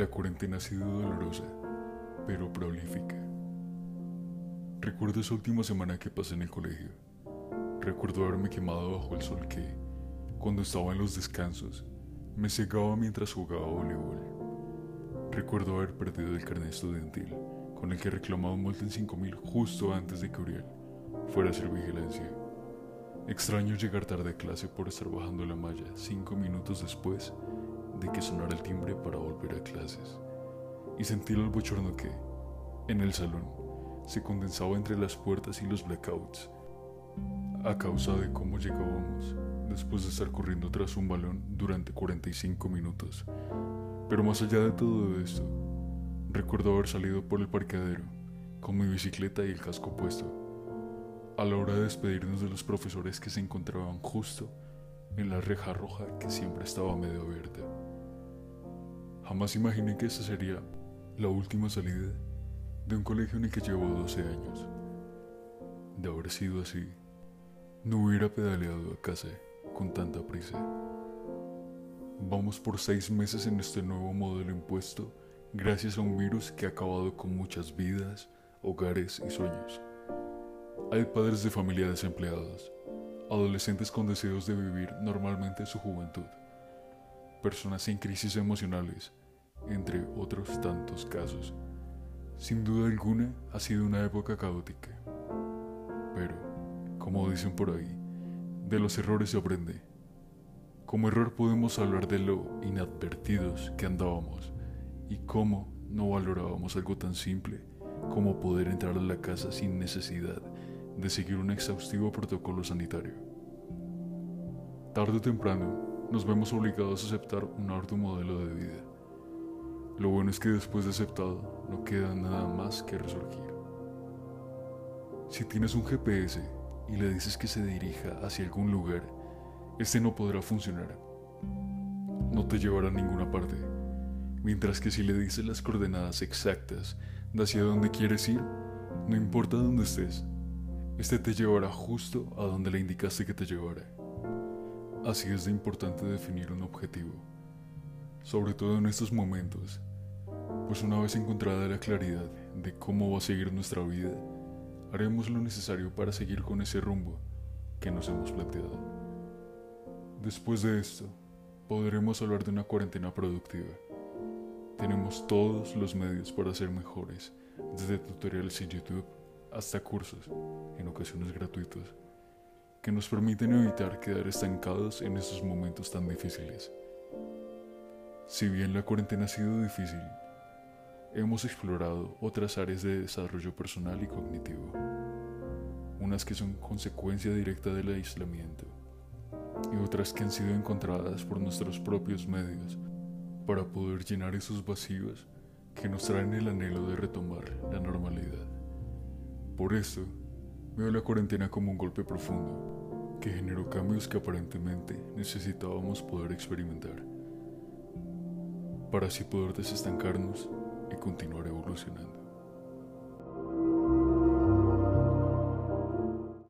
La cuarentena ha sido dolorosa, pero prolífica. Recuerdo esa última semana que pasé en el colegio. Recuerdo haberme quemado bajo el sol que, cuando estaba en los descansos, me cegaba mientras jugaba voleibol. Recuerdo haber perdido el carnet estudiantil, con el que reclamaba un multa en 5000 justo antes de que Uriel fuera a hacer vigilancia. Extraño llegar tarde a clase por estar bajando la malla cinco minutos después de que sonara el timbre para volver a clases y sentir el bochorno que, en el salón, se condensaba entre las puertas y los blackouts a causa de cómo llegábamos después de estar corriendo tras un balón durante 45 minutos. Pero más allá de todo esto, recuerdo haber salido por el parqueadero con mi bicicleta y el casco puesto, a la hora de despedirnos de los profesores que se encontraban justo en la reja roja que siempre estaba medio abierta. Jamás imaginé que esa sería la última salida de un colegio en el que llevo 12 años. De haber sido así, no hubiera pedaleado a casa con tanta prisa. Vamos por seis meses en este nuevo modelo impuesto gracias a un virus que ha acabado con muchas vidas, hogares y sueños. Hay padres de familia desempleados, adolescentes con deseos de vivir normalmente su juventud, personas sin crisis emocionales, entre otros tantos casos. Sin duda alguna ha sido una época caótica. Pero, como dicen por ahí, de los errores se aprende. Como error podemos hablar de lo inadvertidos que andábamos y cómo no valorábamos algo tan simple como poder entrar a la casa sin necesidad de seguir un exhaustivo protocolo sanitario. Tarde o temprano nos vemos obligados a aceptar un arduo modelo de vida lo bueno es que después de aceptado no queda nada más que resurgir. Si tienes un GPS y le dices que se dirija hacia algún lugar, este no podrá funcionar. No te llevará a ninguna parte. Mientras que si le dices las coordenadas exactas de hacia dónde quieres ir, no importa dónde estés, este te llevará justo a donde le indicaste que te llevara. Así es de importante definir un objetivo, sobre todo en estos momentos pues una vez encontrada la claridad de cómo va a seguir nuestra vida, haremos lo necesario para seguir con ese rumbo que nos hemos planteado. Después de esto, podremos hablar de una cuarentena productiva. Tenemos todos los medios para ser mejores, desde tutoriales en YouTube hasta cursos, en ocasiones gratuitos, que nos permiten evitar quedar estancados en estos momentos tan difíciles. Si bien la cuarentena ha sido difícil, hemos explorado otras áreas de desarrollo personal y cognitivo, unas que son consecuencia directa del aislamiento y otras que han sido encontradas por nuestros propios medios para poder llenar esos vacíos que nos traen el anhelo de retomar la normalidad. Por eso, veo la cuarentena como un golpe profundo que generó cambios que aparentemente necesitábamos poder experimentar, para así poder desestancarnos y continuar evolucionando.